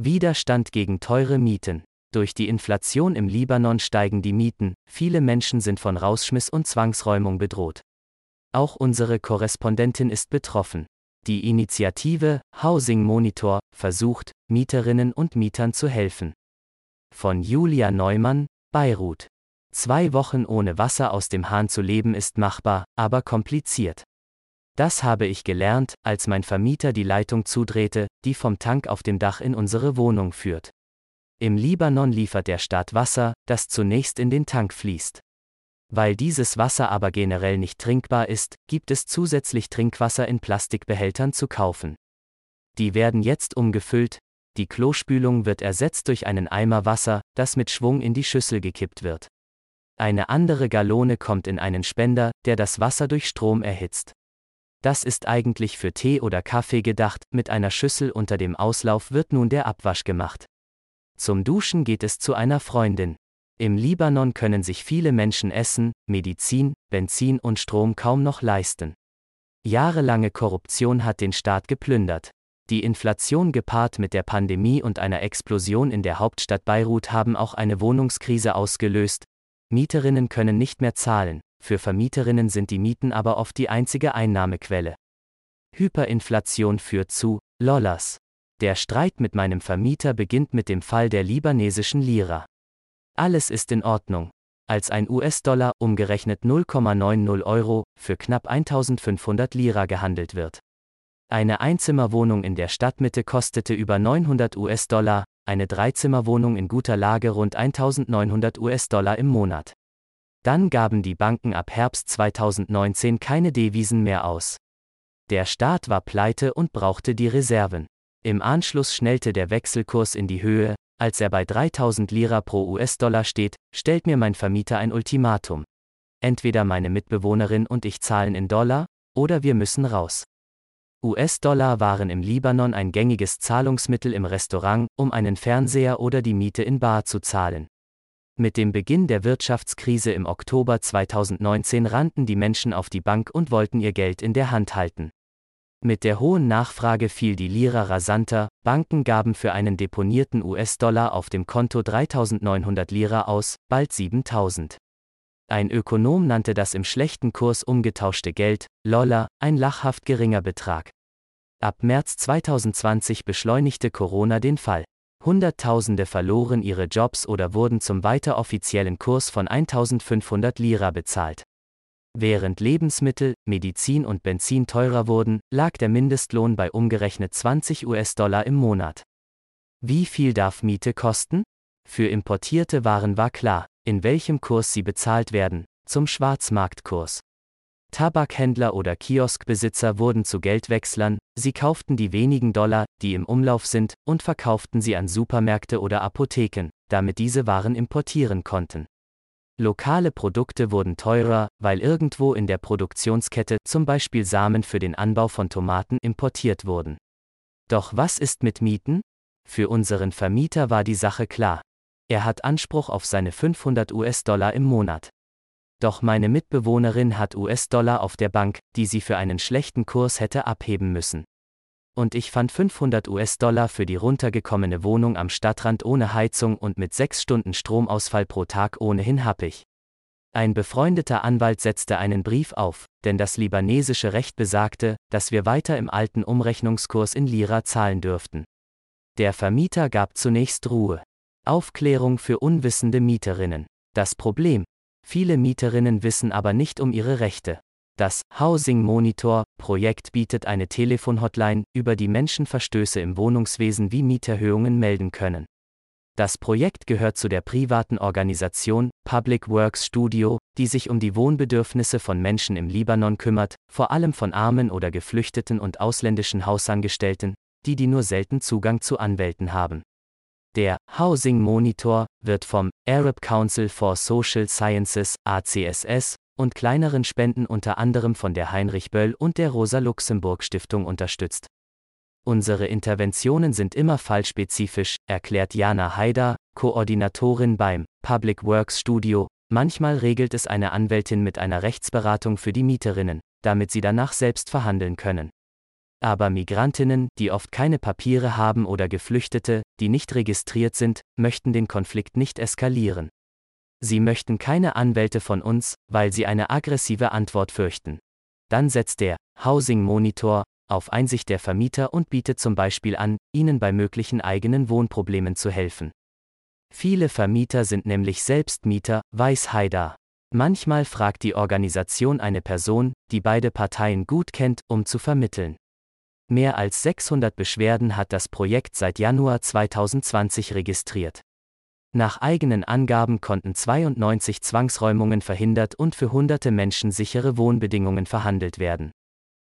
Widerstand gegen teure Mieten. Durch die Inflation im Libanon steigen die Mieten, viele Menschen sind von Rausschmiss und Zwangsräumung bedroht. Auch unsere Korrespondentin ist betroffen. Die Initiative Housing Monitor versucht, Mieterinnen und Mietern zu helfen. Von Julia Neumann, Beirut. Zwei Wochen ohne Wasser aus dem Hahn zu leben ist machbar, aber kompliziert. Das habe ich gelernt, als mein Vermieter die Leitung zudrehte, die vom Tank auf dem Dach in unsere Wohnung führt. Im Libanon liefert der Staat Wasser, das zunächst in den Tank fließt. Weil dieses Wasser aber generell nicht trinkbar ist, gibt es zusätzlich Trinkwasser in Plastikbehältern zu kaufen. Die werden jetzt umgefüllt, die Klospülung wird ersetzt durch einen Eimer Wasser, das mit Schwung in die Schüssel gekippt wird. Eine andere Gallone kommt in einen Spender, der das Wasser durch Strom erhitzt. Das ist eigentlich für Tee oder Kaffee gedacht, mit einer Schüssel unter dem Auslauf wird nun der Abwasch gemacht. Zum Duschen geht es zu einer Freundin. Im Libanon können sich viele Menschen Essen, Medizin, Benzin und Strom kaum noch leisten. Jahrelange Korruption hat den Staat geplündert. Die Inflation gepaart mit der Pandemie und einer Explosion in der Hauptstadt Beirut haben auch eine Wohnungskrise ausgelöst. Mieterinnen können nicht mehr zahlen, für Vermieterinnen sind die Mieten aber oft die einzige Einnahmequelle. Hyperinflation führt zu Lollas. Der Streit mit meinem Vermieter beginnt mit dem Fall der libanesischen Lira. Alles ist in Ordnung. Als ein US-Dollar, umgerechnet 0,90 Euro, für knapp 1500 Lira gehandelt wird. Eine Einzimmerwohnung in der Stadtmitte kostete über 900 US-Dollar, eine Dreizimmerwohnung in guter Lage rund 1900 US-Dollar im Monat. Dann gaben die Banken ab Herbst 2019 keine Devisen mehr aus. Der Staat war pleite und brauchte die Reserven. Im Anschluss schnellte der Wechselkurs in die Höhe, als er bei 3000 Lira pro US-Dollar steht, stellt mir mein Vermieter ein Ultimatum. Entweder meine Mitbewohnerin und ich zahlen in Dollar, oder wir müssen raus. US-Dollar waren im Libanon ein gängiges Zahlungsmittel im Restaurant, um einen Fernseher oder die Miete in Bar zu zahlen. Mit dem Beginn der Wirtschaftskrise im Oktober 2019 rannten die Menschen auf die Bank und wollten ihr Geld in der Hand halten. Mit der hohen Nachfrage fiel die Lira rasanter, Banken gaben für einen deponierten US-Dollar auf dem Konto 3900 Lira aus, bald 7000. Ein Ökonom nannte das im schlechten Kurs umgetauschte Geld, Lolla, ein lachhaft geringer Betrag. Ab März 2020 beschleunigte Corona den Fall. Hunderttausende verloren ihre Jobs oder wurden zum weiter offiziellen Kurs von 1500 Lira bezahlt. Während Lebensmittel, Medizin und Benzin teurer wurden, lag der Mindestlohn bei umgerechnet 20 US-Dollar im Monat. Wie viel darf Miete kosten? Für importierte Waren war klar, in welchem Kurs sie bezahlt werden, zum Schwarzmarktkurs. Tabakhändler oder Kioskbesitzer wurden zu Geldwechslern, sie kauften die wenigen Dollar, die im Umlauf sind, und verkauften sie an Supermärkte oder Apotheken, damit diese Waren importieren konnten. Lokale Produkte wurden teurer, weil irgendwo in der Produktionskette zum Beispiel Samen für den Anbau von Tomaten importiert wurden. Doch was ist mit Mieten? Für unseren Vermieter war die Sache klar. Er hat Anspruch auf seine 500 US-Dollar im Monat. Doch meine Mitbewohnerin hat US-Dollar auf der Bank, die sie für einen schlechten Kurs hätte abheben müssen. Und ich fand 500 US-Dollar für die runtergekommene Wohnung am Stadtrand ohne Heizung und mit 6 Stunden Stromausfall pro Tag ohnehin happig. Ein befreundeter Anwalt setzte einen Brief auf, denn das libanesische Recht besagte, dass wir weiter im alten Umrechnungskurs in Lira zahlen dürften. Der Vermieter gab zunächst Ruhe. Aufklärung für unwissende Mieterinnen. Das Problem. Viele Mieterinnen wissen aber nicht um ihre Rechte. Das Housing Monitor Projekt bietet eine Telefonhotline, über die Menschen Verstöße im Wohnungswesen wie Mieterhöhungen melden können. Das Projekt gehört zu der privaten Organisation Public Works Studio, die sich um die Wohnbedürfnisse von Menschen im Libanon kümmert, vor allem von armen oder geflüchteten und ausländischen Hausangestellten, die die nur selten Zugang zu Anwälten haben. Der Housing Monitor wird vom Arab Council for Social Sciences ACSS und kleineren Spenden unter anderem von der Heinrich Böll und der Rosa Luxemburg Stiftung unterstützt. Unsere Interventionen sind immer fallspezifisch, erklärt Jana Haider, Koordinatorin beim Public Works Studio. Manchmal regelt es eine Anwältin mit einer Rechtsberatung für die Mieterinnen, damit sie danach selbst verhandeln können. Aber Migrantinnen, die oft keine Papiere haben oder Geflüchtete, die nicht registriert sind, möchten den Konflikt nicht eskalieren. Sie möchten keine Anwälte von uns, weil sie eine aggressive Antwort fürchten. Dann setzt der Housing Monitor auf Einsicht der Vermieter und bietet zum Beispiel an, ihnen bei möglichen eigenen Wohnproblemen zu helfen. Viele Vermieter sind nämlich selbst Mieter, weiß Haida. Manchmal fragt die Organisation eine Person, die beide Parteien gut kennt, um zu vermitteln. Mehr als 600 Beschwerden hat das Projekt seit Januar 2020 registriert. Nach eigenen Angaben konnten 92 Zwangsräumungen verhindert und für hunderte Menschen sichere Wohnbedingungen verhandelt werden.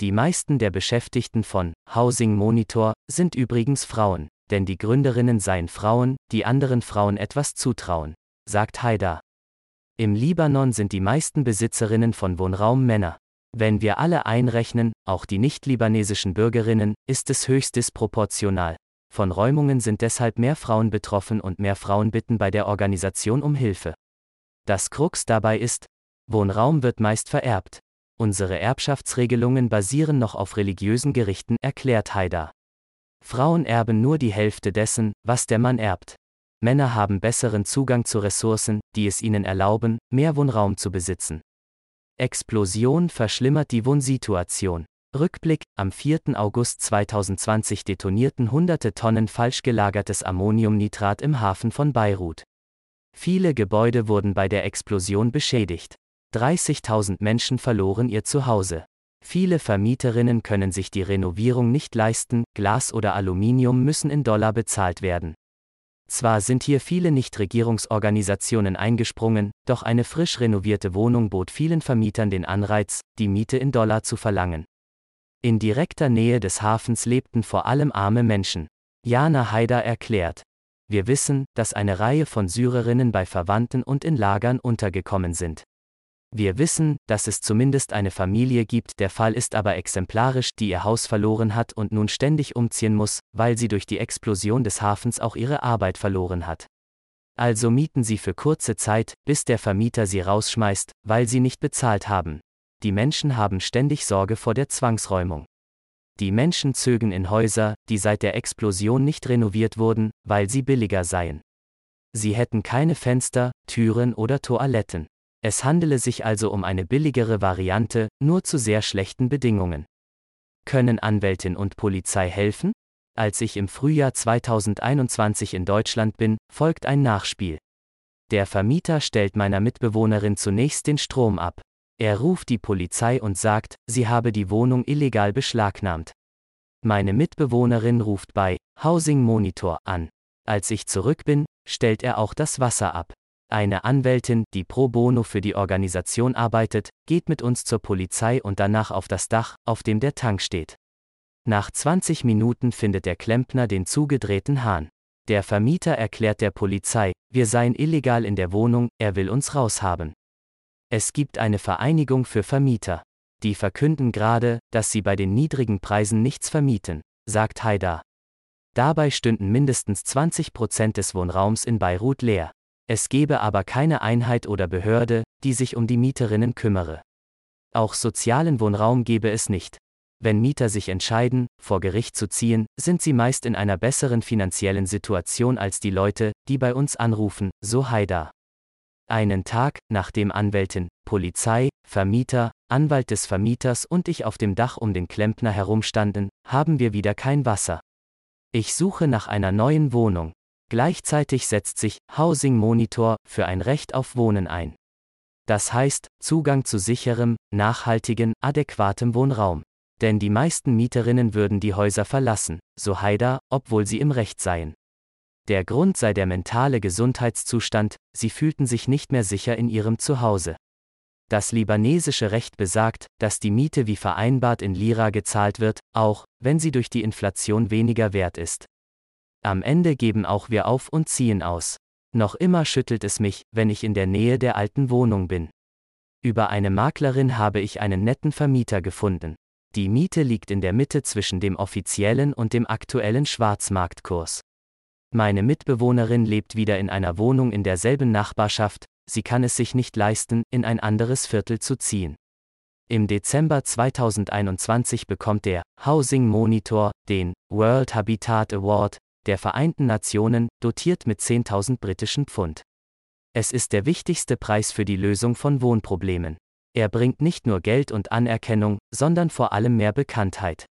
Die meisten der Beschäftigten von Housing Monitor sind übrigens Frauen, denn die Gründerinnen seien Frauen, die anderen Frauen etwas zutrauen, sagt Haida. Im Libanon sind die meisten Besitzerinnen von Wohnraum Männer. Wenn wir alle einrechnen, auch die nicht-libanesischen Bürgerinnen, ist es höchst disproportional. Von Räumungen sind deshalb mehr Frauen betroffen und mehr Frauen bitten bei der Organisation um Hilfe. Das Krux dabei ist, Wohnraum wird meist vererbt. Unsere Erbschaftsregelungen basieren noch auf religiösen Gerichten, erklärt Haida. Frauen erben nur die Hälfte dessen, was der Mann erbt. Männer haben besseren Zugang zu Ressourcen, die es ihnen erlauben, mehr Wohnraum zu besitzen. Explosion verschlimmert die Wohnsituation. Rückblick, am 4. August 2020 detonierten hunderte Tonnen falsch gelagertes Ammoniumnitrat im Hafen von Beirut. Viele Gebäude wurden bei der Explosion beschädigt. 30.000 Menschen verloren ihr Zuhause. Viele Vermieterinnen können sich die Renovierung nicht leisten, Glas oder Aluminium müssen in Dollar bezahlt werden. Zwar sind hier viele Nichtregierungsorganisationen eingesprungen, doch eine frisch renovierte Wohnung bot vielen Vermietern den Anreiz, die Miete in Dollar zu verlangen. In direkter Nähe des Hafens lebten vor allem arme Menschen. Jana Haider erklärt. Wir wissen, dass eine Reihe von Syrerinnen bei Verwandten und in Lagern untergekommen sind. Wir wissen, dass es zumindest eine Familie gibt, der Fall ist aber exemplarisch, die ihr Haus verloren hat und nun ständig umziehen muss, weil sie durch die Explosion des Hafens auch ihre Arbeit verloren hat. Also mieten sie für kurze Zeit, bis der Vermieter sie rausschmeißt, weil sie nicht bezahlt haben. Die Menschen haben ständig Sorge vor der Zwangsräumung. Die Menschen zögen in Häuser, die seit der Explosion nicht renoviert wurden, weil sie billiger seien. Sie hätten keine Fenster, Türen oder Toiletten. Es handele sich also um eine billigere Variante, nur zu sehr schlechten Bedingungen. Können Anwältin und Polizei helfen? Als ich im Frühjahr 2021 in Deutschland bin, folgt ein Nachspiel. Der Vermieter stellt meiner Mitbewohnerin zunächst den Strom ab. Er ruft die Polizei und sagt, sie habe die Wohnung illegal beschlagnahmt. Meine Mitbewohnerin ruft bei Housing Monitor an. Als ich zurück bin, stellt er auch das Wasser ab. Eine Anwältin, die pro bono für die Organisation arbeitet, geht mit uns zur Polizei und danach auf das Dach, auf dem der Tank steht. Nach 20 Minuten findet der Klempner den zugedrehten Hahn. Der Vermieter erklärt der Polizei, wir seien illegal in der Wohnung, er will uns raushaben. Es gibt eine Vereinigung für Vermieter. Die verkünden gerade, dass sie bei den niedrigen Preisen nichts vermieten, sagt Haidar. Dabei stünden mindestens 20 Prozent des Wohnraums in Beirut leer. Es gebe aber keine Einheit oder Behörde, die sich um die Mieterinnen kümmere. Auch sozialen Wohnraum gebe es nicht. Wenn Mieter sich entscheiden, vor Gericht zu ziehen, sind sie meist in einer besseren finanziellen Situation als die Leute, die bei uns anrufen, so Haida. Einen Tag, nachdem Anwältin, Polizei, Vermieter, Anwalt des Vermieters und ich auf dem Dach um den Klempner herumstanden, haben wir wieder kein Wasser. Ich suche nach einer neuen Wohnung, Gleichzeitig setzt sich Housing Monitor für ein Recht auf Wohnen ein. Das heißt, Zugang zu sicherem, nachhaltigen, adäquatem Wohnraum. Denn die meisten Mieterinnen würden die Häuser verlassen, so Haida, obwohl sie im Recht seien. Der Grund sei der mentale Gesundheitszustand, sie fühlten sich nicht mehr sicher in ihrem Zuhause. Das libanesische Recht besagt, dass die Miete wie vereinbart in Lira gezahlt wird, auch wenn sie durch die Inflation weniger wert ist. Am Ende geben auch wir auf und ziehen aus. Noch immer schüttelt es mich, wenn ich in der Nähe der alten Wohnung bin. Über eine Maklerin habe ich einen netten Vermieter gefunden. Die Miete liegt in der Mitte zwischen dem offiziellen und dem aktuellen Schwarzmarktkurs. Meine Mitbewohnerin lebt wieder in einer Wohnung in derselben Nachbarschaft, sie kann es sich nicht leisten, in ein anderes Viertel zu ziehen. Im Dezember 2021 bekommt der Housing Monitor den World Habitat Award der Vereinten Nationen, dotiert mit 10.000 britischen Pfund. Es ist der wichtigste Preis für die Lösung von Wohnproblemen. Er bringt nicht nur Geld und Anerkennung, sondern vor allem mehr Bekanntheit.